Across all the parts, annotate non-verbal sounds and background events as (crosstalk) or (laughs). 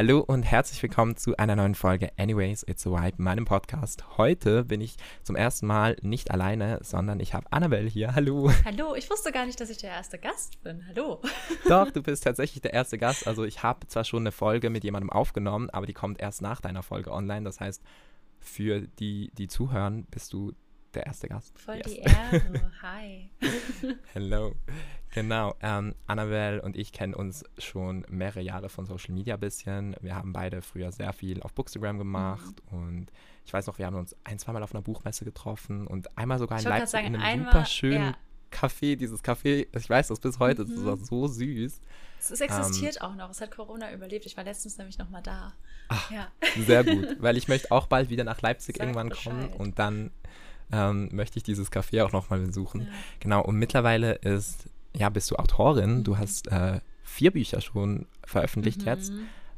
Hallo und herzlich willkommen zu einer neuen Folge Anyways, It's a Vibe, meinem Podcast. Heute bin ich zum ersten Mal nicht alleine, sondern ich habe Annabelle hier. Hallo. Hallo, ich wusste gar nicht, dass ich der erste Gast bin. Hallo. (laughs) Doch, du bist tatsächlich der erste Gast. Also ich habe zwar schon eine Folge mit jemandem aufgenommen, aber die kommt erst nach deiner Folge online. Das heißt, für die, die zuhören, bist du der erste Gast. Voll yes. die Ehre. (laughs) Hi. Hello. Genau. Ähm, Annabelle und ich kennen uns schon mehrere Jahre von Social Media ein bisschen. Wir haben beide früher sehr viel auf Bookstagram gemacht mhm. und ich weiß noch, wir haben uns ein, zweimal auf einer Buchmesse getroffen und einmal sogar in Leipzig sagen, in einem einmal, super schönen ja. Café. Dieses Café, ich weiß das bis heute, mhm. das war so süß. Es existiert ähm, auch noch. Es hat Corona überlebt. Ich war letztens nämlich noch mal da. Ach, ja. Sehr gut, (laughs) weil ich möchte auch bald wieder nach Leipzig Sag irgendwann Bescheid. kommen und dann ähm, möchte ich dieses Café auch noch mal besuchen. Ja. Genau, und mittlerweile ist, ja, bist du Autorin. Du hast äh, vier Bücher schon veröffentlicht mhm. jetzt.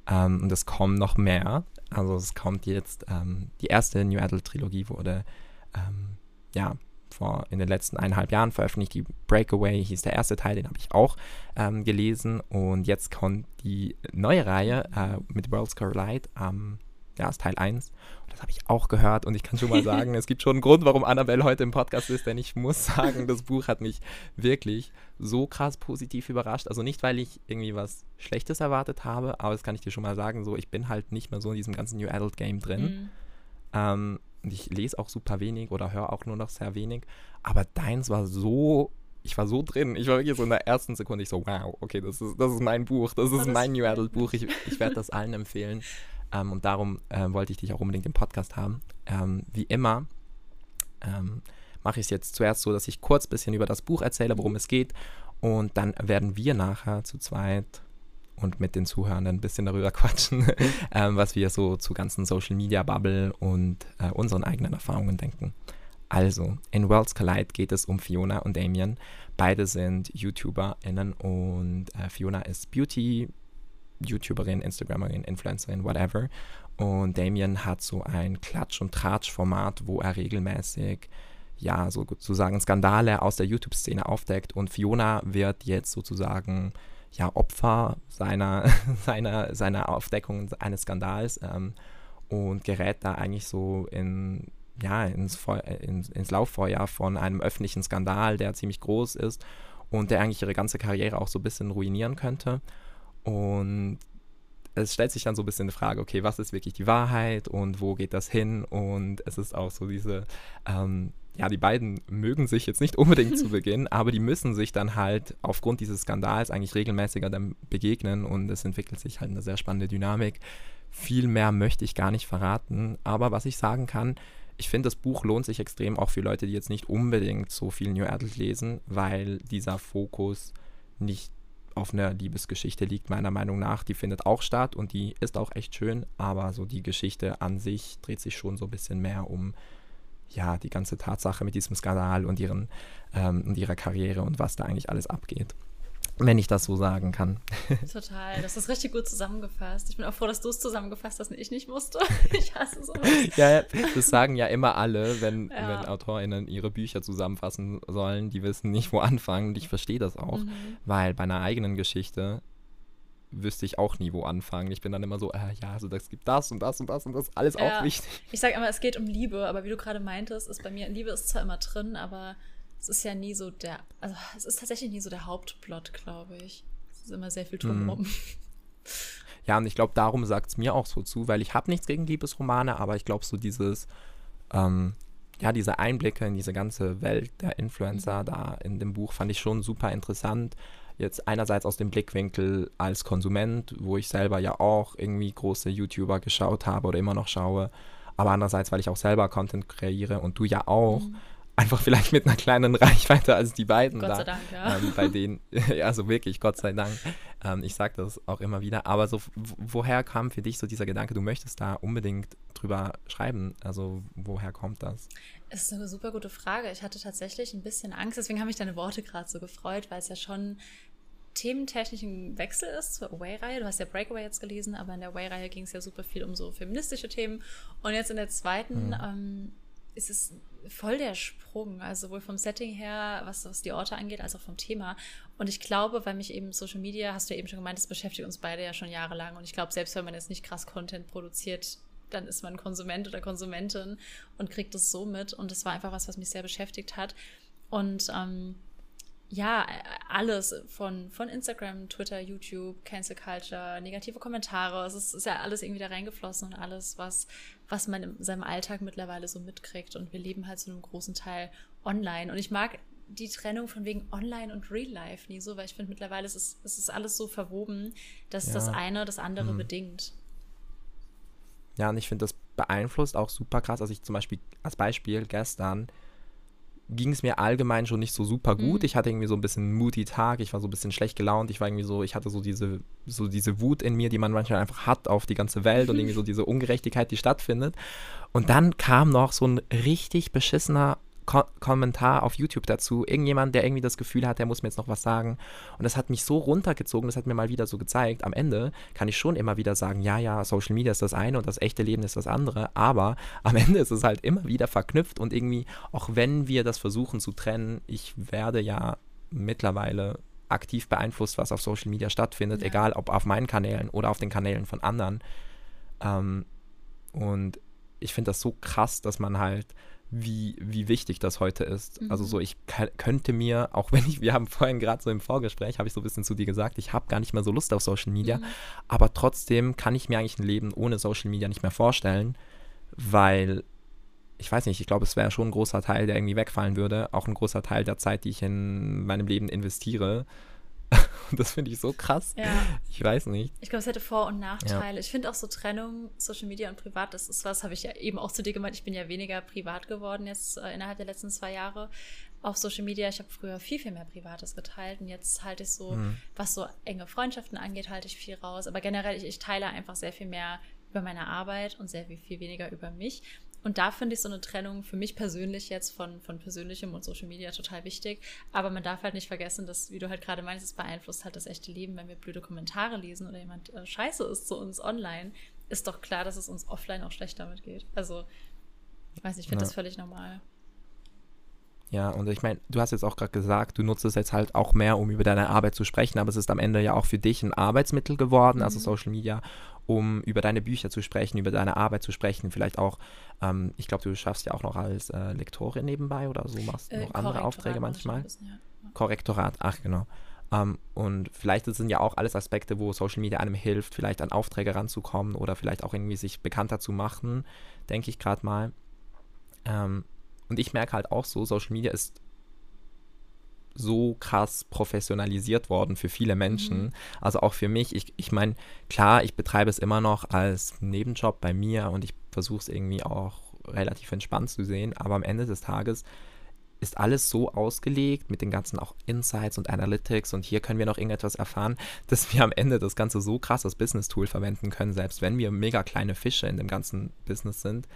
Ähm, und es kommen noch mehr. Also es kommt jetzt, ähm, die erste New Adult Trilogie wurde, ähm, ja, vor in den letzten eineinhalb Jahren veröffentlicht. Die Breakaway hieß der erste Teil, den habe ich auch ähm, gelesen. Und jetzt kommt die neue Reihe äh, mit Worlds Collide am ja, ist Teil 1. Und das habe ich auch gehört und ich kann schon mal (laughs) sagen, es gibt schon einen Grund, warum Annabelle heute im Podcast ist, denn ich muss (laughs) sagen, das Buch hat mich wirklich so krass positiv überrascht. Also nicht, weil ich irgendwie was Schlechtes erwartet habe, aber das kann ich dir schon mal sagen, so ich bin halt nicht mehr so in diesem ganzen New Adult Game drin. Mhm. Ähm, und ich lese auch super wenig oder höre auch nur noch sehr wenig. Aber deins war so ich war so drin. Ich war wirklich so in der ersten Sekunde, ich so, wow, okay, das ist, das ist mein Buch, das ist mein New Adult Buch. Ich, ich werde das allen empfehlen. (laughs) Ähm, und darum äh, wollte ich dich auch unbedingt im Podcast haben. Ähm, wie immer ähm, mache ich es jetzt zuerst so, dass ich kurz ein bisschen über das Buch erzähle, worum es geht. Und dann werden wir nachher zu zweit und mit den Zuhörern ein bisschen darüber (laughs) quatschen, (laughs) ähm, was wir so zu ganzen Social Media Bubble und äh, unseren eigenen Erfahrungen denken. Also, in Worlds Collide geht es um Fiona und Damien. Beide sind YouTuberInnen und äh, Fiona ist Beauty YouTuberin, Instagramerin, Influencerin, whatever. Und Damien hat so ein Klatsch- und Tratsch-Format, wo er regelmäßig ja, sozusagen Skandale aus der YouTube-Szene aufdeckt und Fiona wird jetzt sozusagen ja Opfer seiner, (laughs) seiner, seiner Aufdeckung eines Skandals ähm, und gerät da eigentlich so in, ja, ins, ins, ins Lauffeuer von einem öffentlichen Skandal, der ziemlich groß ist und der eigentlich ihre ganze Karriere auch so ein bisschen ruinieren könnte. Und es stellt sich dann so ein bisschen die Frage, okay, was ist wirklich die Wahrheit und wo geht das hin? Und es ist auch so diese, ähm, ja, die beiden mögen sich jetzt nicht unbedingt zu (laughs) Beginn, aber die müssen sich dann halt aufgrund dieses Skandals eigentlich regelmäßiger dann begegnen und es entwickelt sich halt eine sehr spannende Dynamik. Viel mehr möchte ich gar nicht verraten, aber was ich sagen kann, ich finde, das Buch lohnt sich extrem auch für Leute, die jetzt nicht unbedingt so viel New Adult lesen, weil dieser Fokus nicht auf einer Liebesgeschichte liegt, meiner Meinung nach. Die findet auch statt und die ist auch echt schön, aber so die Geschichte an sich dreht sich schon so ein bisschen mehr um ja, die ganze Tatsache mit diesem Skandal und, ihren, ähm, und ihrer Karriere und was da eigentlich alles abgeht wenn ich das so sagen kann. (laughs) Total, das ist richtig gut zusammengefasst. Ich bin auch froh, dass du es zusammengefasst hast und ich nicht musste. (laughs) Ich hasse sowas. ja, das sagen ja immer alle, wenn, ja. wenn AutorInnen ihre Bücher zusammenfassen sollen, die wissen nicht, wo anfangen. Und ich verstehe das auch, mhm. weil bei einer eigenen Geschichte wüsste ich auch nie, wo anfangen. Ich bin dann immer so, äh, ja, also das gibt das und das und das und das, alles ja. auch wichtig. Ich sage immer, es geht um Liebe, aber wie du gerade meintest, ist bei mir, Liebe ist zwar immer drin, aber es ist ja nie so der, also es ist tatsächlich nie so der Hauptplot, glaube ich. Es ist immer sehr viel drumherum. Mhm. Ja, und ich glaube, darum sagt es mir auch so zu, weil ich habe nichts gegen Liebesromane, aber ich glaube, so dieses, ähm, ja, diese Einblicke in diese ganze Welt der Influencer mhm. da in dem Buch fand ich schon super interessant. Jetzt einerseits aus dem Blickwinkel als Konsument, wo ich selber ja auch irgendwie große YouTuber geschaut habe oder immer noch schaue, aber andererseits, weil ich auch selber Content kreiere und du ja auch. Mhm einfach vielleicht mit einer kleinen Reichweite als die beiden Gott da. sei Dank, ja. Ähm, bei denen, (laughs) ja, also wirklich, Gott sei Dank. Ähm, ich sage das auch immer wieder. Aber so, woher kam für dich so dieser Gedanke, du möchtest da unbedingt drüber schreiben? Also, woher kommt das? Das ist eine super gute Frage. Ich hatte tatsächlich ein bisschen Angst, deswegen habe ich deine Worte gerade so gefreut, weil es ja schon thementechnisch ein Wechsel ist zur Away-Reihe. Du hast ja Breakaway jetzt gelesen, aber in der Away-Reihe ging es ja super viel um so feministische Themen. Und jetzt in der zweiten mhm. ähm, ist es voll der Sprung, also sowohl vom Setting her, was, was die Orte angeht, als auch vom Thema. Und ich glaube, weil mich eben Social Media, hast du ja eben schon gemeint, das beschäftigt uns beide ja schon jahrelang. Und ich glaube, selbst wenn man jetzt nicht krass Content produziert, dann ist man Konsument oder Konsumentin und kriegt es so mit. Und das war einfach was, was mich sehr beschäftigt hat. Und ähm, ja, alles von, von Instagram, Twitter, YouTube, Cancel Culture, negative Kommentare. Es ist, ist, ja alles irgendwie da reingeflossen und alles, was, was man in seinem Alltag mittlerweile so mitkriegt. Und wir leben halt zu einem großen Teil online. Und ich mag die Trennung von wegen Online und Real Life nie so, weil ich finde mittlerweile ist es, ist alles so verwoben, dass ja. das eine das andere mhm. bedingt. Ja, und ich finde, das beeinflusst auch super krass. Also ich zum Beispiel als Beispiel gestern ging es mir allgemein schon nicht so super gut. Mhm. Ich hatte irgendwie so ein bisschen moody Tag, ich war so ein bisschen schlecht gelaunt, ich war irgendwie so, ich hatte so diese, so diese Wut in mir, die man manchmal einfach hat auf die ganze Welt und irgendwie so (laughs) diese Ungerechtigkeit, die stattfindet. Und dann kam noch so ein richtig beschissener Ko Kommentar auf YouTube dazu. Irgendjemand, der irgendwie das Gefühl hat, der muss mir jetzt noch was sagen. Und das hat mich so runtergezogen, das hat mir mal wieder so gezeigt. Am Ende kann ich schon immer wieder sagen, ja, ja, Social Media ist das eine und das echte Leben ist das andere. Aber (laughs) am Ende ist es halt immer wieder verknüpft und irgendwie, auch wenn wir das versuchen zu trennen, ich werde ja mittlerweile aktiv beeinflusst, was auf Social Media stattfindet, ja. egal ob auf meinen Kanälen oder auf den Kanälen von anderen. Ähm, und ich finde das so krass, dass man halt wie, wie wichtig das heute ist. Mhm. Also so, ich könnte mir, auch wenn ich, wir haben vorhin gerade so im Vorgespräch, habe ich so ein bisschen zu dir gesagt, ich habe gar nicht mehr so Lust auf Social Media, mhm. aber trotzdem kann ich mir eigentlich ein Leben ohne Social Media nicht mehr vorstellen, weil ich weiß nicht, ich glaube, es wäre schon ein großer Teil, der irgendwie wegfallen würde, auch ein großer Teil der Zeit, die ich in meinem Leben investiere. (laughs) Und das finde ich so krass. Ja. Ich weiß nicht. Ich glaube, es hätte Vor- und Nachteile. Ja. Ich finde auch so Trennung, Social Media und Privat, das ist was, habe ich ja eben auch zu dir gemeint. Ich bin ja weniger privat geworden jetzt äh, innerhalb der letzten zwei Jahre auf Social Media. Ich habe früher viel, viel mehr Privates geteilt und jetzt halte ich so, mhm. was so enge Freundschaften angeht, halte ich viel raus. Aber generell, ich, ich teile einfach sehr viel mehr über meine Arbeit und sehr viel, viel weniger über mich. Und da finde ich so eine Trennung für mich persönlich jetzt von, von persönlichem und Social Media total wichtig. Aber man darf halt nicht vergessen, dass, wie du halt gerade meinst, es beeinflusst halt das echte Leben, wenn wir blöde Kommentare lesen oder jemand äh, scheiße ist zu uns online, ist doch klar, dass es uns offline auch schlecht damit geht. Also, ich weiß nicht, ich finde ja. das völlig normal. Ja, und ich meine, du hast jetzt auch gerade gesagt, du nutzt es jetzt halt auch mehr, um über deine Arbeit zu sprechen, aber es ist am Ende ja auch für dich ein Arbeitsmittel geworden, also mhm. also Social Media, um über deine Bücher zu sprechen, über deine Arbeit zu sprechen, vielleicht auch, ähm, ich glaube, du schaffst ja auch noch als äh, Lektorin nebenbei oder so, machst äh, noch andere Aufträge manchmal. Bisschen, ja. Korrektorat, ach genau. Um, ähm, und vielleicht sind ja auch alles Aspekte, wo Social Media einem hilft, vielleicht an Aufträge ranzukommen oder vielleicht auch irgendwie sich bekannter zu machen, denke ich gerade mal. Ähm, und ich merke halt auch so, Social Media ist so krass professionalisiert worden für viele Menschen. Mhm. Also auch für mich. Ich, ich meine, klar, ich betreibe es immer noch als Nebenjob bei mir und ich versuche es irgendwie auch relativ entspannt zu sehen. Aber am Ende des Tages ist alles so ausgelegt mit den ganzen auch Insights und Analytics und hier können wir noch irgendetwas erfahren, (laughs) dass wir am Ende das Ganze so krass als Business-Tool verwenden können, selbst wenn wir mega kleine Fische in dem ganzen Business sind.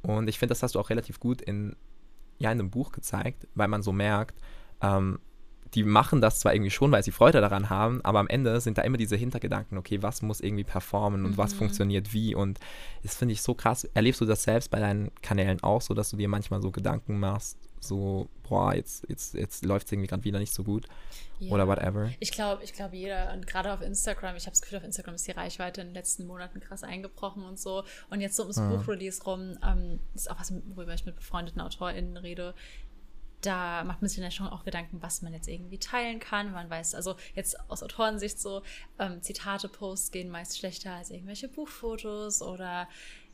Und ich finde, das hast du auch relativ gut in ja in einem Buch gezeigt, weil man so merkt, ähm, die machen das zwar irgendwie schon, weil sie Freude daran haben, aber am Ende sind da immer diese Hintergedanken, okay, was muss irgendwie performen und mhm. was funktioniert wie und das finde ich so krass. Erlebst du das selbst bei deinen Kanälen auch so, dass du dir manchmal so Gedanken machst, so, boah, jetzt, jetzt, jetzt läuft es irgendwie gerade wieder nicht so gut ja. oder whatever? Ich glaube, ich glaube jeder, und gerade auf Instagram, ich habe das Gefühl, auf Instagram ist die Reichweite in den letzten Monaten krass eingebrochen und so und jetzt so ums mhm. Buchrelease rum, ähm, ist auch was, worüber ich mit befreundeten AutorInnen rede, da macht man sich dann schon auch Gedanken, was man jetzt irgendwie teilen kann. Man weiß, also jetzt aus Autorensicht so, ähm, Zitate-Posts gehen meist schlechter als irgendwelche Buchfotos oder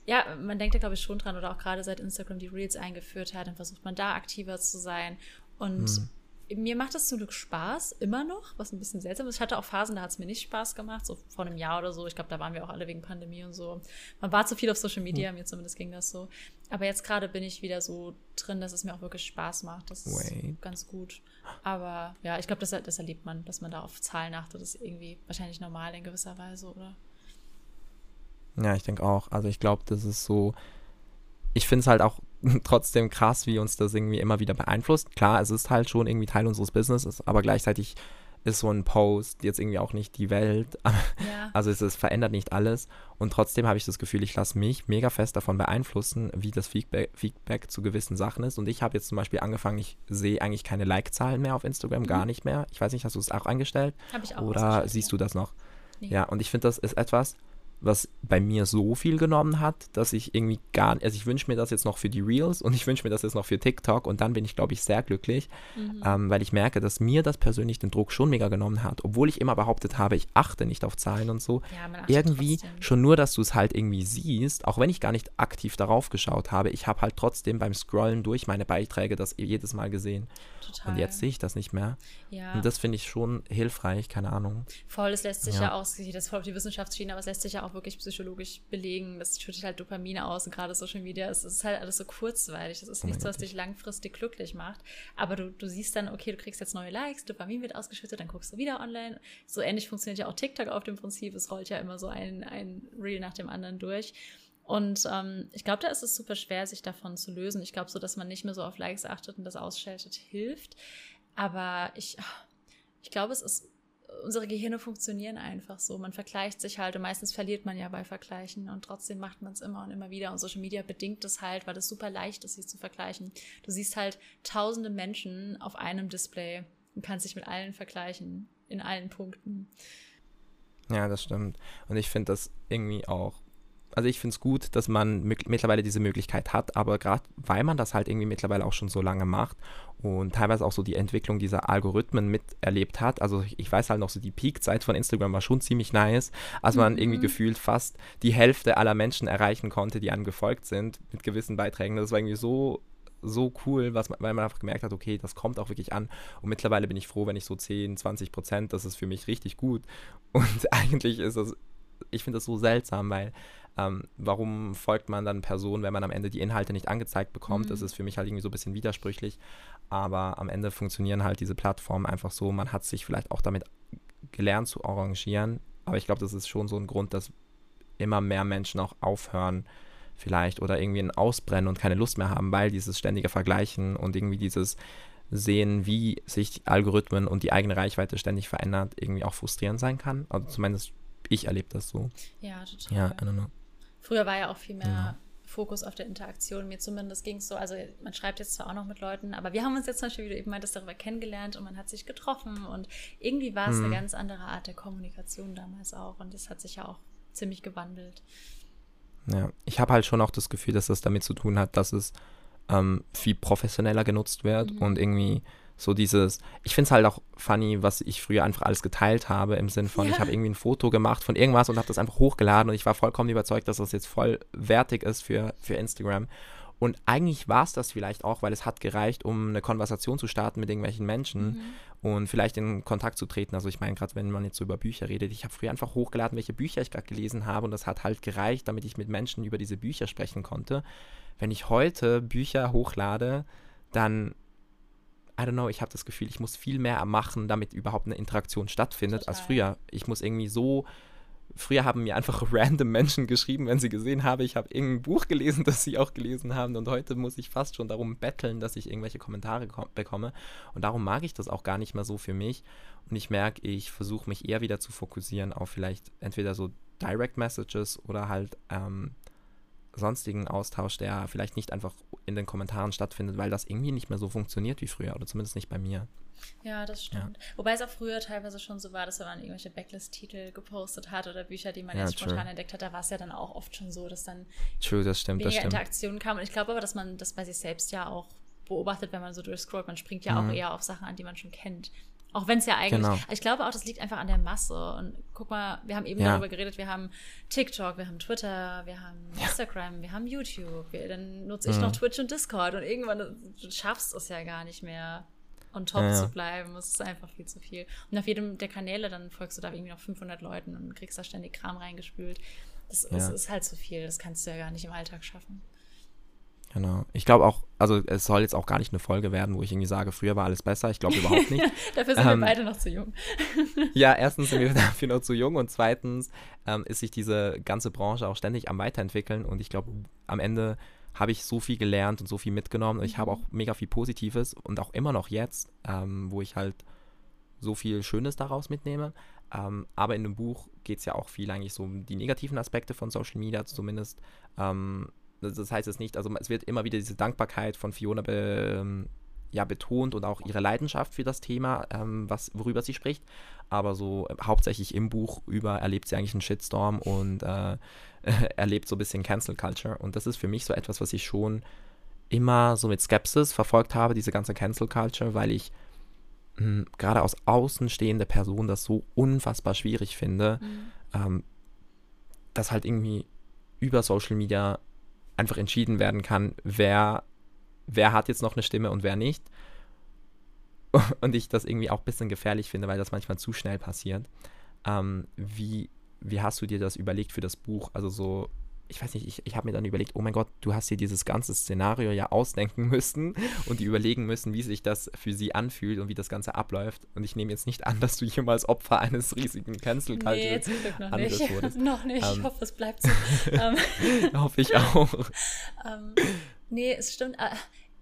ja, man denkt da glaube ich schon dran oder auch gerade seit Instagram die Reels eingeführt hat, dann versucht man da aktiver zu sein und hm mir macht das zum Glück Spaß, immer noch, was ein bisschen seltsam ist. Ich hatte auch Phasen, da hat es mir nicht Spaß gemacht, so vor einem Jahr oder so. Ich glaube, da waren wir auch alle wegen Pandemie und so. Man war zu viel auf Social Media, mhm. mir zumindest ging das so. Aber jetzt gerade bin ich wieder so drin, dass es mir auch wirklich Spaß macht. Das ist Wait. ganz gut. Aber ja, ich glaube, das, das erlebt man, dass man da auf Zahlen achtet. Das ist irgendwie wahrscheinlich normal in gewisser Weise, oder? Ja, ich denke auch. Also ich glaube, das ist so. Ich finde es halt auch (laughs) trotzdem krass, wie uns das irgendwie immer wieder beeinflusst. Klar, es ist halt schon irgendwie Teil unseres Businesses, aber gleichzeitig ist so ein Post jetzt irgendwie auch nicht die Welt. (laughs) Ja. Also es, es, verändert nicht alles. Und trotzdem habe ich das Gefühl, ich lasse mich mega fest davon beeinflussen, wie das Feedback, Feedback zu gewissen Sachen ist. Und ich habe jetzt zum Beispiel angefangen, ich sehe eigentlich keine Like-Zahlen mehr auf Instagram, mhm. gar nicht mehr. Ich weiß nicht, hast du es auch eingestellt? Habe ich auch. Oder siehst du das noch? Nee. Ja, und ich finde, das ist etwas, was bei mir so viel genommen hat, dass ich irgendwie gar nicht, also ich wünsche mir das jetzt noch für die Reels und ich wünsche mir das jetzt noch für TikTok und dann bin ich, glaube ich, sehr glücklich, mhm. ähm, weil ich merke, dass mir das persönlich den Druck schon mega genommen hat, obwohl ich immer behauptet habe, ich achte nicht auf Zahlen und so. Ja, irgendwie, trotzdem. schon nur, dass du es halt irgendwie siehst, auch wenn ich gar nicht aktiv darauf geschaut habe, ich habe halt trotzdem beim Scrollen durch meine Beiträge das jedes Mal gesehen. Total. Und jetzt sehe ich das nicht mehr. Ja. Und das finde ich schon hilfreich, keine Ahnung. Voll, es lässt sich ja, ja auch, das voll auf die Wissenschaftsschiene, aber es lässt sich ja auch wirklich psychologisch belegen. Das schüttet halt Dopamine aus und gerade Social Media, es ist halt alles so kurzweilig. Das ist oh nichts, was dich langfristig glücklich macht. Aber du, du siehst dann, okay, du kriegst jetzt neue Likes, Dopamin wird ausgeschüttet, dann guckst du wieder online. So ähnlich funktioniert ja auch TikTok auf dem Prinzip. Es rollt ja immer so ein, ein Reel nach dem anderen durch. Und ähm, ich glaube, da ist es super schwer, sich davon zu lösen. Ich glaube so, dass man nicht mehr so auf Likes achtet und das ausschaltet, hilft. Aber ich, ich glaube, es ist, unsere Gehirne funktionieren einfach so. Man vergleicht sich halt und meistens verliert man ja bei Vergleichen und trotzdem macht man es immer und immer wieder. Und Social Media bedingt es halt, weil es super leicht ist, sich zu vergleichen. Du siehst halt tausende Menschen auf einem Display und kannst dich mit allen vergleichen, in allen Punkten. Ja, das stimmt. Und ich finde das irgendwie auch also ich finde es gut, dass man mittlerweile diese Möglichkeit hat, aber gerade weil man das halt irgendwie mittlerweile auch schon so lange macht und teilweise auch so die Entwicklung dieser Algorithmen miterlebt hat, also ich, weiß halt noch so, die Peak-Zeit von Instagram war schon ziemlich nice, als man mhm. irgendwie gefühlt fast die Hälfte aller Menschen erreichen konnte, die einem gefolgt sind mit gewissen Beiträgen. Das war irgendwie so so cool, was, weil man einfach gemerkt hat, okay, das kommt auch wirklich an. Und mittlerweile bin ich froh, wenn ich so 10, 20 Prozent, das ist für mich richtig gut. Und (laughs) eigentlich ist das, ich finde das so seltsam, weil ähm, warum folgt man dann Personen, wenn man am Ende die Inhalte nicht angezeigt bekommt? Mhm. Das ist für mich halt irgendwie so ein bisschen widersprüchlich. Aber am Ende funktionieren halt diese Plattformen einfach so. Man hat sich vielleicht auch damit gelernt zu arrangieren. Aber ich glaube, das ist schon so ein Grund, dass immer mehr Menschen auch aufhören, vielleicht oder irgendwie ein Ausbrennen und keine Lust mehr haben, weil dieses ständige Vergleichen und irgendwie dieses Sehen, wie sich Algorithmen und die eigene Reichweite ständig verändert, irgendwie auch frustrierend sein kann. Also zumindest ich erlebe das so. Ja, total. Ja, I don't know. Früher war ja auch viel mehr ja. Fokus auf der Interaktion. Mir zumindest ging es so, also man schreibt jetzt zwar auch noch mit Leuten, aber wir haben uns jetzt zum Beispiel, wie du eben meintest, darüber kennengelernt und man hat sich getroffen und irgendwie war es mhm. eine ganz andere Art der Kommunikation damals auch und das hat sich ja auch ziemlich gewandelt. Ja, ich habe halt schon auch das Gefühl, dass das damit zu tun hat, dass es ähm, viel professioneller genutzt wird mhm. und irgendwie so dieses, ich finde es halt auch funny, was ich früher einfach alles geteilt habe, im Sinn von, ja. ich habe irgendwie ein Foto gemacht von irgendwas und habe das einfach hochgeladen und ich war vollkommen überzeugt, dass das jetzt voll wertig ist für, für Instagram. Und eigentlich war es das vielleicht auch, weil es hat gereicht, um eine Konversation zu starten mit irgendwelchen Menschen mhm. und vielleicht in Kontakt zu treten. Also ich meine, gerade wenn man jetzt so über Bücher redet, ich habe früher einfach hochgeladen, welche Bücher ich gerade gelesen habe und das hat halt gereicht, damit ich mit Menschen über diese Bücher sprechen konnte. Wenn ich heute Bücher hochlade, dann I don't know, ich habe das Gefühl, ich muss viel mehr machen, damit überhaupt eine Interaktion stattfindet, Total. als früher. Ich muss irgendwie so. Früher haben mir einfach (laughs) random Menschen geschrieben, wenn sie gesehen haben, ich habe irgendein Buch gelesen, (laughs) das sie auch gelesen haben. Und heute muss ich fast schon darum betteln, dass ich irgendwelche Kommentare bekomme. Und darum mag ich das auch gar nicht mehr so für mich. Und ich merke, ich versuche mich eher wieder zu fokussieren auf vielleicht entweder so Direct Messages oder halt ähm, sonstigen Austausch, der vielleicht nicht einfach in den Kommentaren stattfindet, weil das irgendwie nicht mehr so funktioniert wie früher oder zumindest nicht bei mir. Ja, das stimmt. Ja. Wobei es auch früher teilweise schon so war, dass wenn man irgendwelche Backlist-Titel gepostet hat oder Bücher, die man ja, jetzt spontan true. entdeckt hat, da war es ja dann auch oft schon so, dass dann true, das stimmt, weniger das stimmt. Interaktionen kam. Und ich glaube aber, dass man das bei sich selbst ja auch beobachtet, wenn man so durchscrollt. Man springt ja mhm. auch eher auf Sachen an, die man schon kennt. Auch wenn es ja eigentlich, genau. ich glaube auch, das liegt einfach an der Masse. Und guck mal, wir haben eben ja. darüber geredet, wir haben TikTok, wir haben Twitter, wir haben ja. Instagram, wir haben YouTube. Wir, dann nutze ich mhm. noch Twitch und Discord. Und irgendwann, du schaffst es ja gar nicht mehr, on top ja, zu bleiben. Es ist einfach viel zu viel. Und auf jedem der Kanäle, dann folgst du da irgendwie noch 500 Leuten und kriegst da ständig Kram reingespült. Das, das ist halt zu viel. Das kannst du ja gar nicht im Alltag schaffen. Genau. Ich glaube auch, also es soll jetzt auch gar nicht eine Folge werden, wo ich irgendwie sage, früher war alles besser. Ich glaube überhaupt nicht. (laughs) dafür sind ähm, wir beide noch zu jung. (laughs) ja, erstens sind wir (laughs) dafür noch zu jung und zweitens ähm, ist sich diese ganze Branche auch ständig am Weiterentwickeln und ich glaube, am Ende habe ich so viel gelernt und so viel mitgenommen und ich habe mhm. auch mega viel Positives und auch immer noch jetzt, ähm, wo ich halt so viel Schönes daraus mitnehme. Ähm, aber in dem Buch geht es ja auch viel eigentlich so um die negativen Aspekte von Social Media zumindest. Ähm, das heißt es nicht, also es wird immer wieder diese Dankbarkeit von Fiona be, ähm, ja, betont und auch ihre Leidenschaft für das Thema, ähm, was, worüber sie spricht. Aber so äh, hauptsächlich im Buch über erlebt sie eigentlich einen Shitstorm und äh, (laughs) erlebt so ein bisschen Cancel Culture. Und das ist für mich so etwas, was ich schon immer so mit Skepsis verfolgt habe, diese ganze Cancel Culture, weil ich hm, gerade aus außenstehende Person das so unfassbar schwierig finde, mhm. ähm, dass halt irgendwie über Social Media einfach entschieden werden kann, wer, wer hat jetzt noch eine Stimme und wer nicht. (laughs) Und ich das irgendwie auch ein bisschen gefährlich finde, weil das manchmal zu schnell passiert. Ähm, wie, wie hast du dir das überlegt für das Buch? Also so, ich weiß nicht, ich, ich habe mir dann überlegt, oh mein Gott, du hast dir dieses ganze Szenario ja ausdenken müssen (laughs) und die überlegen müssen, wie sich das für sie anfühlt und wie das Ganze abläuft. Und ich nehme jetzt nicht an, dass du jemals Opfer eines riesigen cancel nee, zum Glück noch nicht. (laughs) wurdest. noch nicht, ähm, ich hoffe, es bleibt so. (laughs) Ähm, hoffe ich auch. ähm, nee, es stimmt.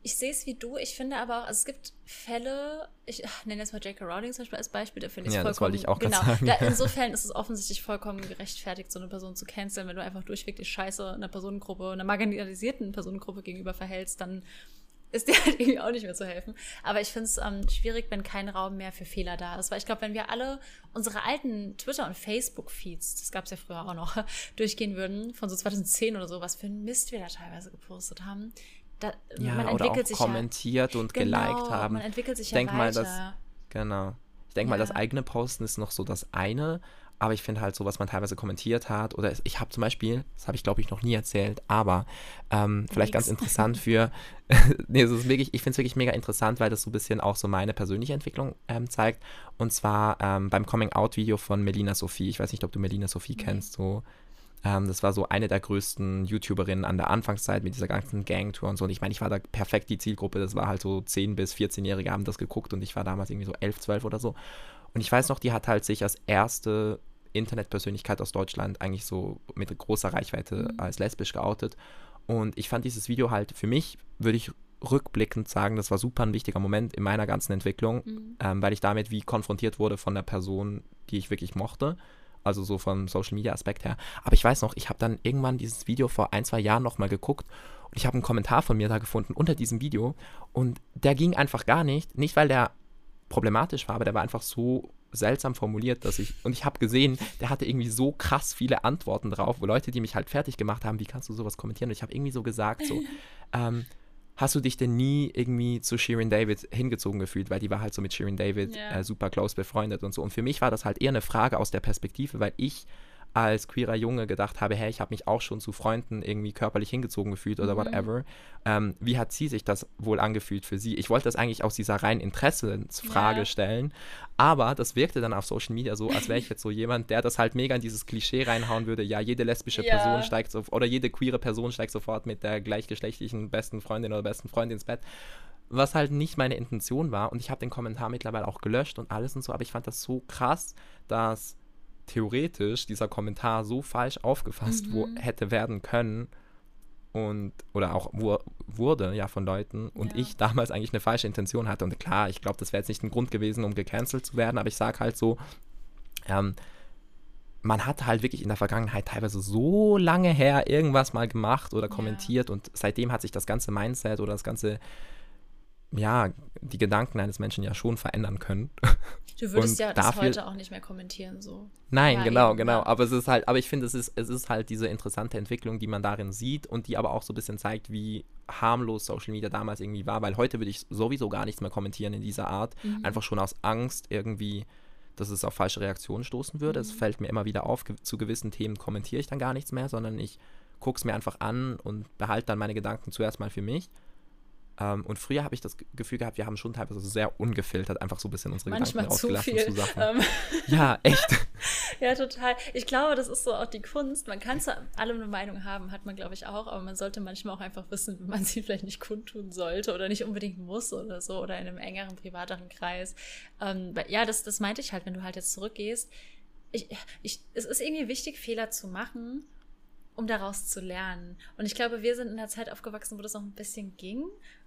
Ich sehe es wie du. Ich finde aber auch, also es gibt Fälle, ich nenne jetzt mal J.K. Rowling zum Beispiel als Beispiel, da finde ich ja, vollkommen. Das wollte ich auch genau, sagen. Da, insofern ist es offensichtlich vollkommen gerechtfertigt, so eine Person zu canceln. Wenn du einfach durchweg die Scheiße einer Personengruppe, einer marginalisierten Personengruppe gegenüber verhältst, dann ist dir (laughs) halt irgendwie auch nicht mehr zu helfen. Aber ich finde es ähm, schwierig, wenn kein Raum mehr für Fehler da ist. Weil ich glaube, wenn wir alle unsere alten Twitter- und Facebook-Feeds, das gab es ja früher auch noch, (laughs) durchgehen würden, von so 2010 oder so, was für ein Mist wir da teilweise gepostet haben, da, ja, man entwickelt oder auch sich kommentiert ja, und genau, geliked haben. Man entwickelt sich ich denk ja mal, das, genau. Ich denke ja. mal, das eigene Posten ist noch so das eine, aber ich finde halt so, was man teilweise kommentiert hat, oder ich habe zum Beispiel, das habe ich glaube ich noch nie erzählt, aber ähm, vielleicht ganz interessant für, (laughs) (laughs) nee, es ist wirklich, ich finde es wirklich mega interessant, weil das so ein bisschen auch so meine persönliche Entwicklung ähm, zeigt. Und zwar ähm, beim Coming-out-Video von Melina Sophie. Ich weiß nicht, ob du Melina Sophie nee. kennst, so ähm, das war so eine der größten YouTuberinnen an der Anfangszeit mit dieser ganzen Gangtour und so. Und ich meine, ich war da perfekt die Zielgruppe. Das war halt so 10- bis 14-Jährige haben das geguckt und ich war damals irgendwie so 11, 12 oder so. Und ich weiß noch, die hat halt sich als erste Internetpersönlichkeit aus Deutschland eigentlich so mit großer Reichweite mhm. als lesbisch geoutet. Und ich fand dieses Video halt für mich, würde ich rückblickend sagen, das war super ein wichtiger Moment in meiner ganzen Entwicklung, mhm. ähm, weil ich damit wie konfrontiert wurde von der Person, die ich wirklich mochte also so vom Social Media Aspekt her. Aber ich weiß noch, ich habe dann irgendwann dieses Video vor ein, zwei Jahren nochmal geguckt und ich habe einen Kommentar von mir da gefunden unter diesem Video und der ging einfach gar nicht. Nicht, weil der problematisch war, aber der war einfach so seltsam formuliert, dass ich, und ich habe gesehen, der hatte irgendwie so krass viele Antworten drauf, wo Leute, die mich halt fertig gemacht haben, wie kannst du sowas kommentieren? Und ich habe irgendwie so gesagt, so, (laughs) ähm, hast du dich denn nie irgendwie zu Shirin David hingezogen gefühlt, weil die war halt so mit Shirin David yeah. äh, super close befreundet und so. Und für mich war das halt eher eine Frage aus der Perspektive, weil ich als queerer Junge gedacht habe, hey, ich habe mich auch schon zu Freunden irgendwie körperlich hingezogen gefühlt oder mhm. whatever. Ähm, wie hat sie sich das wohl angefühlt für sie? Ich wollte das eigentlich aus dieser reinen Interessensfrage ja. stellen, aber das wirkte dann auf Social Media so, als wäre ich jetzt so jemand, der das halt mega in dieses Klischee reinhauen würde, ja, jede lesbische ja. Person steigt so, oder jede queere Person steigt sofort mit der gleichgeschlechtlichen besten Freundin oder besten Freund ins Bett was halt nicht meine Intention war. Und ich habe den Kommentar mittlerweile auch gelöscht und alles und so, aber ich fand das so krass, dass theoretisch dieser Kommentar so falsch aufgefasst mhm. wo, hätte werden können und oder auch wo, wurde ja von Leuten und ja. ich damals eigentlich eine falsche Intention hatte und klar, ich glaube, das wäre jetzt nicht ein Grund gewesen, um gecancelt zu werden, aber ich sage halt so, ähm, man hat halt wirklich in der Vergangenheit teilweise so lange her irgendwas mal gemacht oder kommentiert ja. und seitdem hat sich das ganze Mindset oder das ganze ja, die Gedanken eines Menschen ja schon verändern können. (laughs) Du würdest ja das dafür, heute auch nicht mehr kommentieren, so. Nein, ja, genau, eben, genau. Aber es ist halt, aber ich finde, es ist, es ist halt diese interessante Entwicklung, die man darin sieht und die aber auch so ein bisschen zeigt, wie harmlos Social Media damals irgendwie war, weil heute würde ich sowieso gar nichts mehr kommentieren in dieser Art. Mhm. Einfach schon aus Angst irgendwie, dass es auf falsche Reaktionen stoßen würde. Mhm. Es fällt mir immer wieder auf, zu gewissen Themen kommentiere ich dann gar nichts mehr, sondern ich gucke es mir einfach an und behalte dann meine Gedanken zuerst mal für mich. Ähm, und früher habe ich das Gefühl gehabt, wir haben schon teilweise sehr ungefiltert einfach so ein bisschen unsere Manchmal Gedanken zu, viel. zu Sachen. Ähm. Ja, echt. (laughs) ja, total. Ich glaube, das ist so auch die Kunst. Man kann zwar alle eine Meinung haben, hat man, glaube ich, auch, aber man sollte manchmal auch einfach wissen, wie man (laughs) sie vielleicht nicht kundtun sollte oder nicht unbedingt muss oder so oder in einem engeren, privateren Kreis. Ähm, ja, das, das meinte ich halt, wenn du halt jetzt zurückgehst. Ich, ich, es ist irgendwie wichtig, Fehler zu machen um daraus zu lernen. Und ich glaube, wir sind in der Zeit aufgewachsen, wo das noch ein bisschen ging,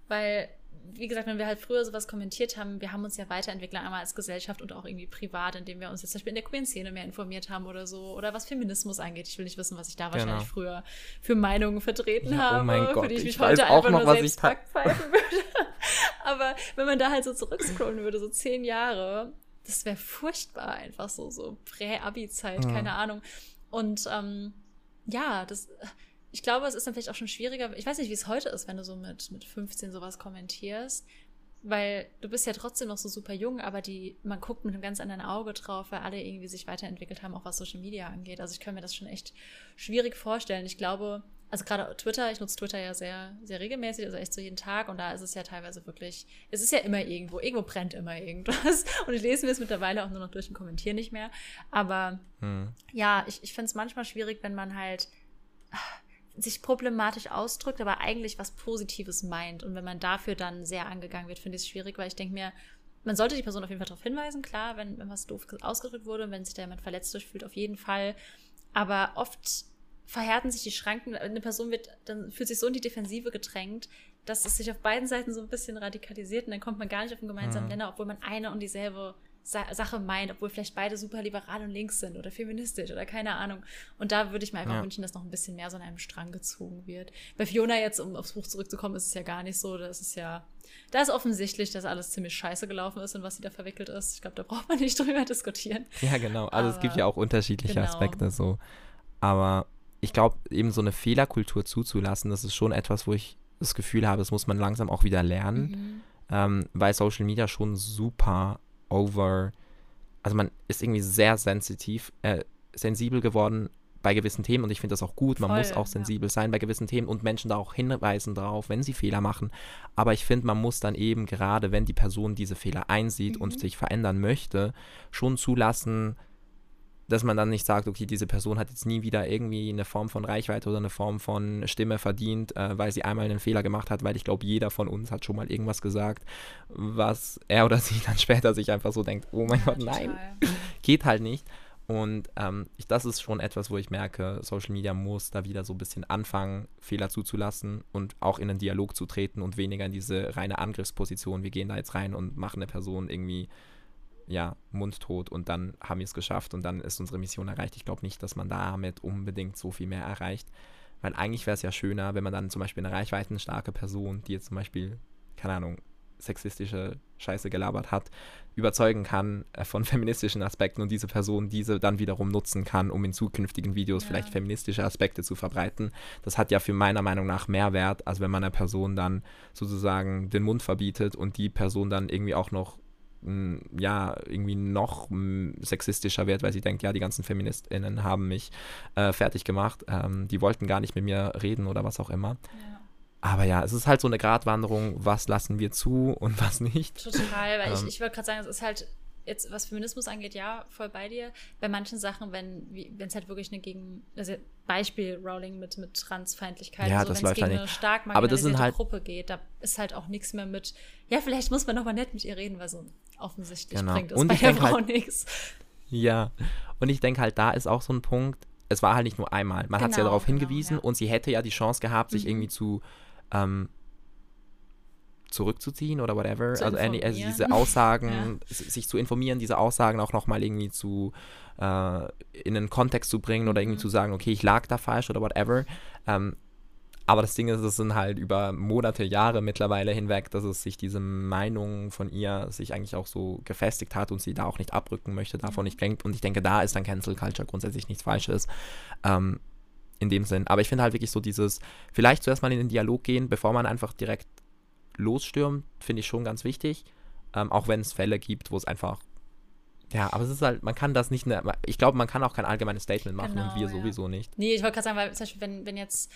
weil wie gesagt, wenn wir halt früher sowas kommentiert haben, wir haben uns ja weiterentwickelt, einmal als Gesellschaft und auch irgendwie privat, indem wir uns jetzt zum Beispiel in der Queen-Szene mehr informiert haben oder so. Oder was Feminismus angeht. Ich will nicht wissen, was ich da genau. wahrscheinlich früher für Meinungen vertreten ja, oh habe, oh mein Gott, für die ich mich ich heute einfach noch, nur selbst backpfeifen würde. (laughs) Aber wenn man da halt so zurückscrollen würde, so zehn Jahre, das wäre furchtbar einfach so, so Prä-Abi-Zeit, ja. keine Ahnung. Und ähm, ja, das ich glaube, es ist dann vielleicht auch schon schwieriger. Ich weiß nicht, wie es heute ist, wenn du so mit, mit 15 sowas kommentierst. Weil du bist ja trotzdem noch so super jung, aber die, man guckt mit einem ganz anderen Auge drauf, weil alle irgendwie sich weiterentwickelt haben, auch was Social Media angeht. Also ich kann mir das schon echt schwierig vorstellen. Ich glaube, also gerade Twitter, ich nutze Twitter ja sehr, sehr regelmäßig, also echt so jeden Tag und da ist es ja teilweise wirklich, es ist ja immer irgendwo, irgendwo brennt immer irgendwas (laughs) und ich lese mir es mittlerweile auch nur noch durch und kommentiere nicht mehr. Aber hm. ja, ich, ich finde es manchmal schwierig, wenn man halt sich problematisch ausdrückt, aber eigentlich was Positives meint. Und wenn man dafür dann sehr angegangen wird, finde ich es schwierig, weil ich denke mir, man sollte die Person auf jeden Fall darauf hinweisen, klar, wenn, wenn was doof ausgedrückt wurde, wenn sich da jemand verletzt durchfühlt, auf jeden Fall. Aber oft verhärten sich die Schranken, eine Person wird, dann fühlt sich so in die Defensive gedrängt, dass es sich auf beiden Seiten so ein bisschen radikalisiert und dann kommt man gar nicht auf einen gemeinsamen mhm. Nenner, obwohl man eine und dieselbe Sache meint, obwohl vielleicht beide super liberal und links sind oder feministisch oder keine Ahnung. Und da würde ich mir einfach ja. wünschen, dass noch ein bisschen mehr so an einem Strang gezogen wird. Bei Fiona jetzt, um aufs Buch zurückzukommen, ist es ja gar nicht so. Das ist ja, da ist offensichtlich, dass alles ziemlich scheiße gelaufen ist und was sie da verwickelt ist. Ich glaube, da braucht man nicht (laughs) drüber diskutieren. Ja, genau. Also Aber, es gibt ja auch unterschiedliche genau. Aspekte so. Aber ich glaube, eben so eine Fehlerkultur zuzulassen, das ist schon etwas, wo ich das Gefühl habe, das muss man langsam auch wieder lernen. Mhm. Ähm, weil Social Media schon super over, also man ist irgendwie sehr sensitiv, äh, sensibel geworden bei gewissen Themen und ich finde das auch gut. Man Voll, muss auch sensibel ja. sein bei gewissen Themen und Menschen da auch hinweisen darauf, wenn sie Fehler machen. Aber ich finde, man muss dann eben gerade, wenn die Person diese Fehler einsieht mhm. und sich verändern möchte, schon zulassen, dass man dann nicht sagt, okay, diese Person hat jetzt nie wieder irgendwie eine Form von Reichweite oder eine Form von Stimme verdient, äh, weil sie einmal einen Fehler gemacht hat, weil ich glaube, jeder von uns hat schon mal irgendwas gesagt, was er oder sie (laughs) dann später sich einfach so denkt, oh mein ja, Gott, nein, geht halt nicht. Und ähm, ich, das ist schon etwas, wo ich merke, Social Media muss da wieder so ein bisschen anfangen, Fehler zuzulassen und auch in einen Dialog zu treten und weniger in diese reine Angriffsposition. Wir gehen da jetzt rein und machen eine Person irgendwie ja, mundtot und dann haben wir es geschafft und dann ist unsere Mission erreicht. Ich glaube nicht, dass man damit unbedingt so viel mehr erreicht, weil eigentlich wäre es ja schöner, wenn man dann zum Beispiel eine reichweitenstarke Person, die jetzt zum Beispiel, keine Ahnung, sexistische Scheiße gelabert hat, überzeugen kann äh, von (laughs) feministischen Aspekten und diese Person diese dann wiederum nutzen kann, um in zukünftigen Videos ja. vielleicht feministische Aspekte zu verbreiten. Das hat ja für meiner Meinung nach mehr Wert, als wenn man einer Person dann sozusagen den Mund verbietet und die Person dann irgendwie auch noch ja, irgendwie noch sexistischer wird, weil sie denkt, ja, die ganzen FeministInnen haben mich äh, fertig gemacht. Ähm, die wollten gar nicht mit mir reden oder was auch immer. Ja. Aber ja, es ist halt so eine Gratwanderung, was lassen wir zu und (laughs) was nicht. Total, weil ähm, ich, ich wollte gerade sagen, es ist halt jetzt, was Feminismus angeht, ja, voll bei dir. Bei manchen Sachen, wenn es halt wirklich eine gegen, also Beispiel Rowling mit, mit Transfeindlichkeit, ja, so, wenn es gegen eine stark marginalisierte halt Gruppe geht, da ist halt auch nichts mehr mit, ja, vielleicht muss man noch mal nett mit ihr reden, weil so offensichtlich genau. bringt es bei der Frau halt, nichts. Ja, und ich denke halt, da ist auch so ein Punkt, es war halt nicht nur einmal. Man genau, hat sie ja darauf genau, hingewiesen ja. und sie hätte ja die Chance gehabt, sich mhm. irgendwie zu ähm, zurückzuziehen oder whatever. Zu also, also, diese Aussagen, (laughs) ja. sich zu informieren, diese Aussagen auch nochmal irgendwie zu äh, in einen Kontext zu bringen oder irgendwie mhm. zu sagen, okay, ich lag da falsch oder whatever. Ähm, aber das Ding ist, es sind halt über Monate, Jahre mittlerweile hinweg, dass es sich diese Meinung von ihr sich eigentlich auch so gefestigt hat und sie da auch nicht abrücken möchte, davon mhm. nicht kränkt. Und ich denke, da ist dann Cancel Culture grundsätzlich nichts Falsches. Ähm, in dem Sinn. Aber ich finde halt wirklich so dieses, vielleicht zuerst mal in den Dialog gehen, bevor man einfach direkt losstürmt, finde ich schon ganz wichtig. Ähm, auch wenn es Fälle gibt, wo es einfach. Ja, aber es ist halt, man kann das nicht, ne, ich glaube, man kann auch kein allgemeines Statement machen genau, und wir ja. sowieso nicht. Nee, ich wollte gerade sagen, weil zum Beispiel, wenn, wenn jetzt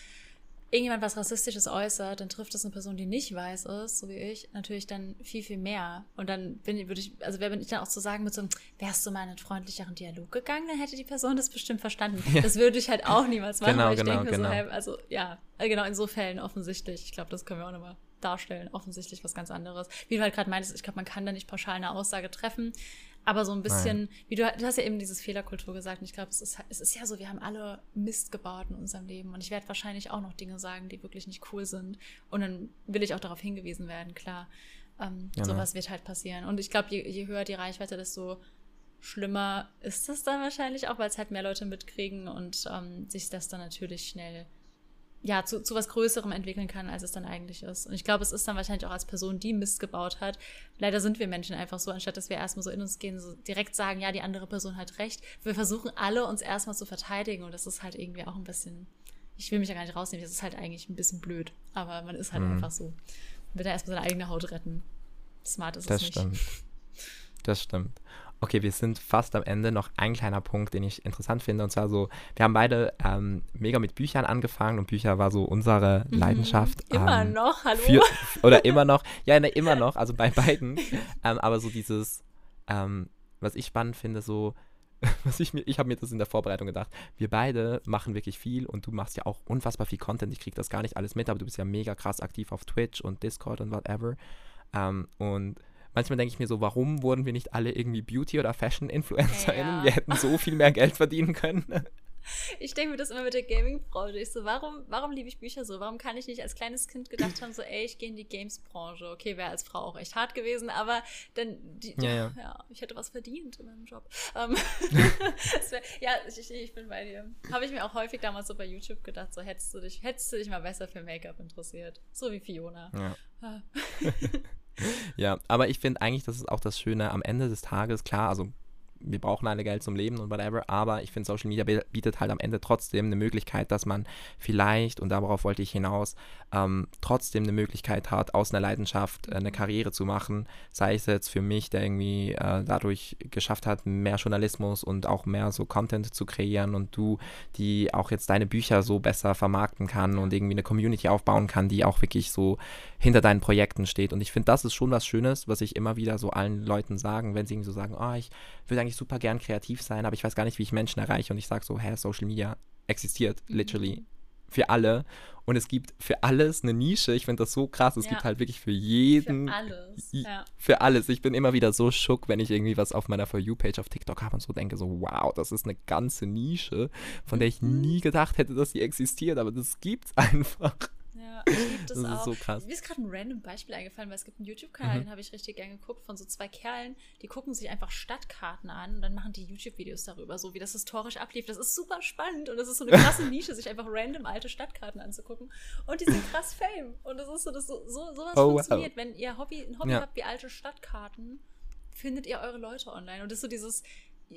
irgendjemand was Rassistisches äußert, dann trifft das eine Person, die nicht weiß ist, so wie ich, natürlich dann viel, viel mehr. Und dann bin, würde ich, also wer bin ich dann auch zu sagen mit so einem, wärst du mal in einen freundlicheren Dialog gegangen, dann hätte die Person das bestimmt verstanden. Ja. Das würde ich halt auch niemals machen, genau, weil ich genau, denke genau. so, hey, also ja, genau in so Fällen offensichtlich. Ich glaube, das können wir auch nochmal darstellen. Offensichtlich was ganz anderes. Wie du halt gerade meintest, ich glaube, man kann da nicht pauschal eine Aussage treffen. Aber so ein bisschen, Nein. wie du, du hast ja eben dieses Fehlerkultur gesagt. Und ich glaube, es ist, es ist ja so, wir haben alle Mist gebaut in unserem Leben. Und ich werde wahrscheinlich auch noch Dinge sagen, die wirklich nicht cool sind. Und dann will ich auch darauf hingewiesen werden, klar. Ähm, ja, sowas ne? wird halt passieren. Und ich glaube, je, je höher die Reichweite, desto schlimmer ist es dann wahrscheinlich auch, weil es halt mehr Leute mitkriegen und ähm, sich das dann natürlich schnell ja, zu, zu was Größerem entwickeln kann, als es dann eigentlich ist. Und ich glaube, es ist dann wahrscheinlich auch als Person, die Mist gebaut hat. Leider sind wir Menschen einfach so, anstatt dass wir erstmal so in uns gehen, so direkt sagen, ja, die andere Person hat recht. Wir versuchen alle, uns erstmal zu verteidigen und das ist halt irgendwie auch ein bisschen, ich will mich da gar nicht rausnehmen, das ist halt eigentlich ein bisschen blöd. Aber man ist halt mhm. einfach so. Man will da erstmal seine eigene Haut retten. Smart ist das es nicht. Das stimmt. Das stimmt. Okay, wir sind fast am Ende. Noch ein kleiner Punkt, den ich interessant finde. Und zwar so, wir haben beide ähm, mega mit Büchern angefangen und Bücher war so unsere mhm. Leidenschaft. Immer ähm, noch, hallo? Für, (laughs) oder immer noch. Ja, ne, immer noch, also bei beiden. (laughs) ähm, aber so dieses, ähm, was ich spannend finde, so, (laughs) was ich mir, ich habe mir das in der Vorbereitung gedacht. Wir beide machen wirklich viel und du machst ja auch unfassbar viel Content. Ich kriege das gar nicht alles mit, aber du bist ja mega krass aktiv auf Twitch und Discord und whatever. Ähm, und manchmal denke ich mir so, warum wurden wir nicht alle irgendwie Beauty- oder Fashion-InfluencerInnen? Ja. Wir hätten so viel mehr Geld verdienen können. Ich denke mir das immer mit der Gaming-Branche. Ich so, warum, warum liebe ich Bücher so? Warum kann ich nicht als kleines Kind gedacht haben, so, ey, ich gehe in die Games-Branche? Okay, wäre als Frau auch echt hart gewesen, aber dann, die, ja, ja. (laughs) ja, ich hätte was verdient in meinem Job. (laughs) (laughs) Um, wär, ja, ich, ich, bin bei dir. Habe ich mir auch häufig damals so bei YouTube gedacht, so, hättest du dich, hättest du dich mal besser für Make-up interessiert. So wie Fiona. Ja. Ah ja, aber ich finde eigentlich, das ist auch das Schöne am Ende des Tages, klar, also wir brauchen alle Geld zum Leben und whatever, aber ich finde, Social Media bietet halt am Ende trotzdem eine Möglichkeit, dass man vielleicht, und darauf wollte ich hinaus, ähm, trotzdem eine Möglichkeit hat, aus einer Leidenschaft äh, eine Karriere zu machen. Sei es jetzt für mich, der irgendwie äh, dadurch geschafft hat, mehr Journalismus und auch mehr so Content zu kreieren und du, die auch jetzt deine Bücher so besser vermarkten kann und irgendwie eine Community aufbauen kann, die auch wirklich so hinter deinen Projekten steht. Und ich finde, das ist schon was Schönes, was ich immer wieder so allen Leuten sagen, wenn sie irgendwie so sagen, oh, ich würde eigentlich super gern kreativ sein, aber ich weiß gar nicht, wie ich Menschen erreiche. Und ich sage so, hä, Social Media existiert, mhm. literally für alle. Und es gibt für alles eine Nische. Ich finde das so krass. Es ja. gibt halt wirklich für jeden. Für alles. Ja. Für alles. Ich bin immer wieder so schock, wenn ich irgendwie was auf meiner For You-Page auf TikTok habe und so denke, so, wow, das ist eine ganze Nische, von der ich mhm. nie gedacht hätte, dass sie existiert. Aber das gibt's (laughs) einfach. Ja, ich liebe das, das auch. Ist so krass. Mir ist gerade ein random Beispiel eingefallen, weil es gibt einen YouTube-Kanal, mhm. den habe ich richtig gern geguckt, von so zwei Kerlen, die gucken sich einfach Stadtkarten an und dann machen die YouTube-Videos darüber, so wie das historisch ablief. Das ist super spannend und das ist so eine krasse Nische, sich einfach random alte Stadtkarten anzugucken. Und die sind krass Fame. Und das ist so, das so, so sowas oh, funktioniert. Wow. Wenn ihr Hobby, ein Hobby ja. habt wie alte Stadtkarten, findet ihr eure Leute online. Und das ist so dieses,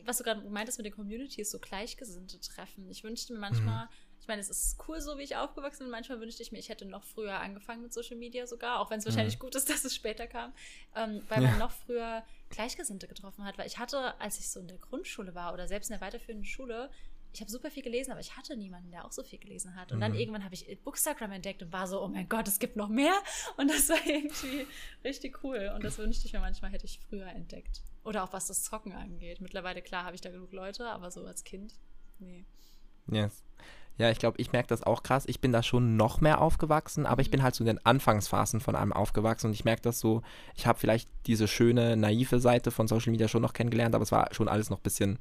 was du gerade meintest mit den Communities, so Gleichgesinnte treffen. Ich wünschte mir manchmal, mhm ich meine, es ist cool, so wie ich aufgewachsen bin. Manchmal wünschte ich mir, ich hätte noch früher angefangen mit Social Media sogar, auch wenn es wahrscheinlich mhm. gut ist, (laughs) dass es später kam, ähm, weil ja. man noch früher Gleichgesinnte getroffen hat. Weil ich hatte, als ich so in der Grundschule war oder selbst in der weiterführenden Schule, ich habe super viel gelesen, aber ich hatte niemanden, der auch so viel gelesen hat. Und mhm. dann irgendwann habe ich Bookstagram entdeckt und war so, oh mein Gott, es gibt noch mehr. Und das war (laughs) irgendwie richtig cool. Und das wünschte ich mir manchmal, hätte ich früher entdeckt. Oder auch was das Zocken angeht. Mittlerweile, klar, habe ich da genug Leute, aber so als Kind, nee. Yes. Ja, ich glaube, ich merke das auch krass. Ich bin da schon noch mehr aufgewachsen, aber ich bin halt so in den Anfangsphasen von einem aufgewachsen und ich merke das so, ich habe vielleicht diese schöne, naive Seite von Social Media schon noch kennengelernt, aber es war schon alles noch ein bisschen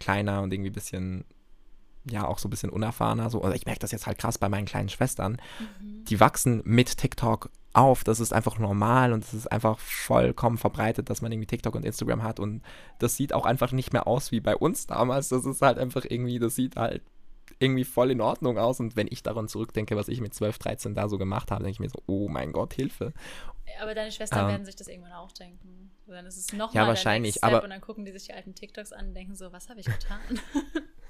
kleiner und irgendwie ein bisschen, ja, auch so ein bisschen unerfahrener. So. Also ich merke das jetzt halt krass bei meinen kleinen Schwestern. Mhm. Die wachsen mit TikTok auf. Das ist einfach normal und es ist einfach vollkommen verbreitet, dass man irgendwie TikTok und Instagram hat und das sieht auch einfach nicht mehr aus wie bei uns damals. Das ist halt einfach irgendwie, das sieht halt irgendwie voll in Ordnung aus. Und wenn ich daran zurückdenke, was ich mit 12, 13 da so gemacht habe, denke ich mir so, oh mein Gott, Hilfe. Aber deine Schwestern ähm, werden sich das irgendwann auch denken. Dann ist es nochmal ja, wahrscheinlich, aber und dann gucken die sich die alten TikToks an und denken so, was habe ich getan?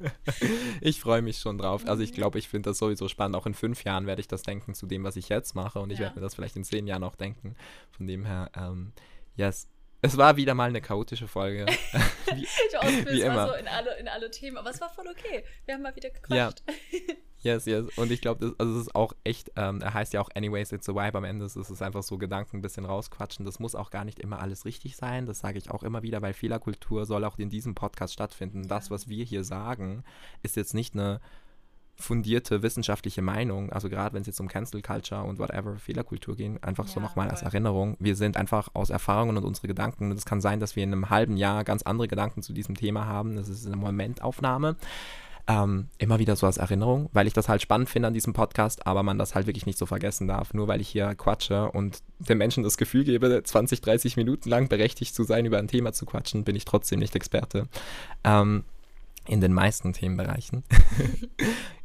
(laughs) ich freue mich schon drauf. Also ich mhm. glaube, ich finde das sowieso spannend. Auch in fünf Jahren werde ich das denken zu dem, was ich jetzt mache. Und ich ja. werde mir das vielleicht in zehn Jahren auch denken. Von dem her, ähm, yes, es war wieder mal eine chaotische Folge. wie, (laughs) ich auch, wie immer. so in alle, in alle Themen, aber es war voll okay. Wir haben mal wieder gequatscht. Ja. (laughs) Yes, yes. Und ich glaube, also es ist auch echt, ähm, er heißt ja auch Anyways, it's a vibe. Am Ende ist es einfach so Gedanken ein bisschen rausquatschen. Das muss auch gar nicht immer alles richtig sein. Das sage ich auch immer wieder, weil Fehlerkultur soll auch in diesem Podcast stattfinden. Das, was wir hier sagen, ist jetzt nicht eine fundierte wissenschaftliche Meinung, also gerade wenn es jetzt um Cancel Culture und whatever, Fehlerkultur gehen, einfach ja, so nochmal als Erinnerung. Wir sind einfach aus Erfahrungen und unsere Gedanken, und es kann sein, dass wir in einem halben Jahr ganz andere Gedanken zu diesem Thema haben. Das ist eine Momentaufnahme. Ähm, immer wieder so als Erinnerung, weil ich das halt spannend finde an diesem Podcast, aber man das halt wirklich nicht so vergessen darf. Nur weil ich hier quatsche und den Menschen das Gefühl gebe, 20, 30 Minuten lang berechtigt zu sein, über ein Thema zu quatschen, bin ich trotzdem nicht Experte. Ähm, in den meisten Themenbereichen. (laughs)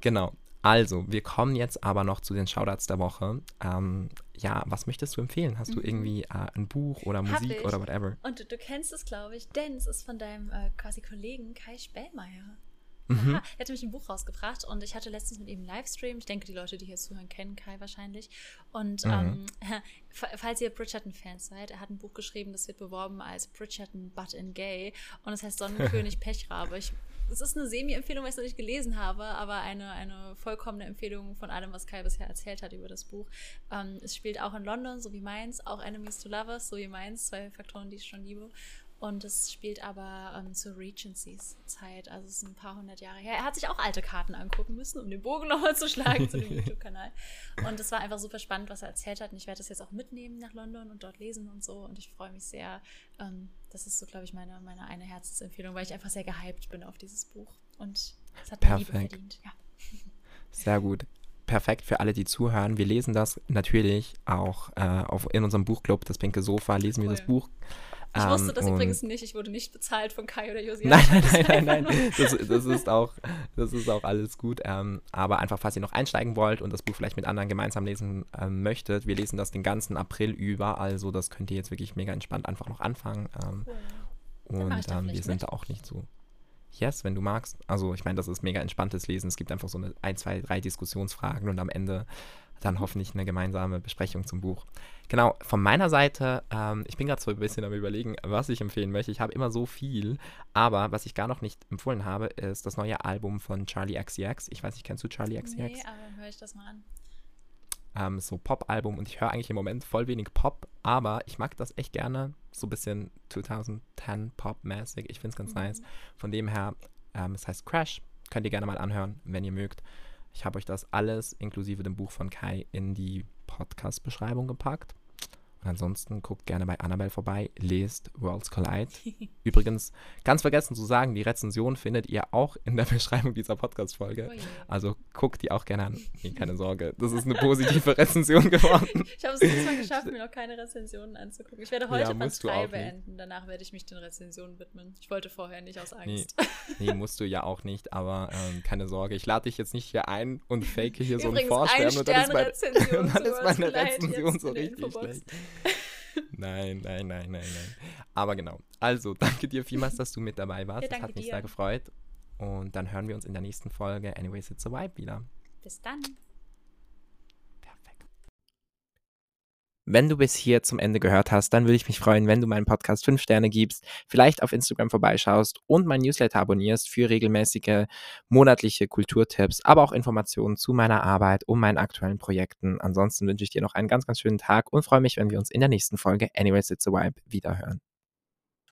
genau. Also, wir kommen jetzt aber noch zu den Shoutouts der Woche. Ähm, ja, was möchtest du empfehlen? Hast du mhm. irgendwie äh, ein Buch oder Musik oder whatever? Und du, du kennst es, glaube ich, denn es ist von deinem äh, quasi Kollegen Kai Spellmeier. Mhm. er hat nämlich ein Buch rausgebracht und ich hatte letztens mit ihm einen Livestream. Ich denke, die Leute, die hier zuhören, kennen Kai wahrscheinlich. Und mhm. ähm, (laughs) falls ihr Bridgerton-Fans seid, er hat ein Buch geschrieben, das wird beworben als Bridgerton But in Gay und es heißt (laughs) Sonnenkönig Pechrabe. Ich, es ist eine Semi-Empfehlung, weil ich es noch nicht gelesen habe, aber eine, eine vollkommene Empfehlung von allem, was Kai bisher erzählt hat über das Buch. Ähm, es spielt auch in London, so wie meins, auch Enemies to Lovers, so wie meins, zwei Faktoren, die ich schon liebe. Und es spielt aber ähm, zur Regencies Zeit, also es ist ein paar hundert Jahre her. Er hat sich auch alte Karten angucken müssen, um den Bogen (laughs) nochmal zu schlagen zu dem (laughs) YouTube-Kanal. Und es war einfach super spannend, was er erzählt hat. Und ich werde das jetzt auch mitnehmen nach London und dort lesen und so. Und ich freue mich sehr. Ähm, das ist so, glaube ich, meine, meine eine Herzensempfehlung, weil ich einfach sehr gehypt bin auf dieses Buch. Und es hat mir Liebe verdient. Ja. Sehr gut perfekt für alle, die zuhören. Wir lesen das natürlich auch äh, auf, in unserem Buchclub, das Pinke Sofa, lesen cool. wir das Buch. Ich wusste ähm, das übrigens nicht. Ich wurde nicht bezahlt von Kai oder Josi. Nein, nein, nein, nein, nein. Das, das, ist auch, das ist auch alles gut. Ähm, aber einfach, falls ihr noch einsteigen wollt und das Buch vielleicht mit anderen gemeinsam lesen ähm, möchtet, wir lesen das den ganzen April über. Also das könnt ihr jetzt wirklich mega entspannt einfach noch anfangen. Ähm, cool. Und ähm, wir sind da auch nicht so. Yes, wenn du magst. Also ich meine, das ist mega entspanntes Lesen. Es gibt einfach so eine ein, zwei, drei Diskussionsfragen und am Ende dann hoffentlich eine gemeinsame Besprechung zum Buch. Genau, von meiner Seite, ähm, ich bin gerade so ein bisschen am überlegen, was ich empfehlen möchte. Ich habe immer so viel, aber was ich gar noch nicht empfohlen habe, ist das neue Album von Charlie XCX. Ich weiß nicht, kennst du Charlie XCX? Nee, aber höre ich das mal an. Ähm, so Pop-Album und ich höre eigentlich im Moment voll wenig Pop, aber ich mag das echt gerne. So ein bisschen 2010 Pop-mäßig. Ich finde es ganz mhm. nice. Von dem her, ähm, es heißt Crash. Könnt ihr gerne mal anhören, wenn ihr mögt. Ich habe euch das alles inklusive dem Buch von Kai in die Podcast-Beschreibung gepackt. Und ansonsten guckt gerne bei Annabelle vorbei, lest Worlds Collide. (laughs) Übrigens, ganz vergessen zu sagen, die Rezension findet ihr auch in der (laughs) Beschreibung dieser Podcast-Folge. Oh also guckt die auch gerne an. Nee, keine Sorge, das ist eine positive (laughs) Rezension geworden. Ich habe es diesmal geschafft, mir noch keine Rezensionen anzugucken. Ich werde heute ja, Band 3 beenden, danach werde ich mich den Rezensionen widmen. Ich wollte vorher nicht aus Angst. Nee, nee musst du ja auch nicht, aber ähm, keine Sorge, ich lade dich jetzt nicht hier ein und fake hier Übrigens, so einen Vorstern und dann ist, mein, dann ist meine Rezension so richtig schlecht (laughs) nein, nein, nein, nein, nein. Aber genau. Also, (laughs) danke dir vielmals, dass du mit dabei warst. Ja, das hat mich dir. sehr gefreut. Und dann hören wir uns in der nächsten Folge Anyways It's a Vibe wieder. Bis dann. Wenn du bis hier zum Ende gehört hast, dann würde ich mich freuen, wenn du meinen Podcast 5 Sterne gibst, vielleicht auf Instagram vorbeischaust und mein Newsletter abonnierst für regelmäßige monatliche Kulturtipps, aber auch Informationen zu meiner Arbeit und meinen aktuellen Projekten. Ansonsten wünsche ich dir noch einen ganz, ganz schönen Tag und freue mich, wenn wir uns in der nächsten Folge Anyways It's a Vibe wiederhören.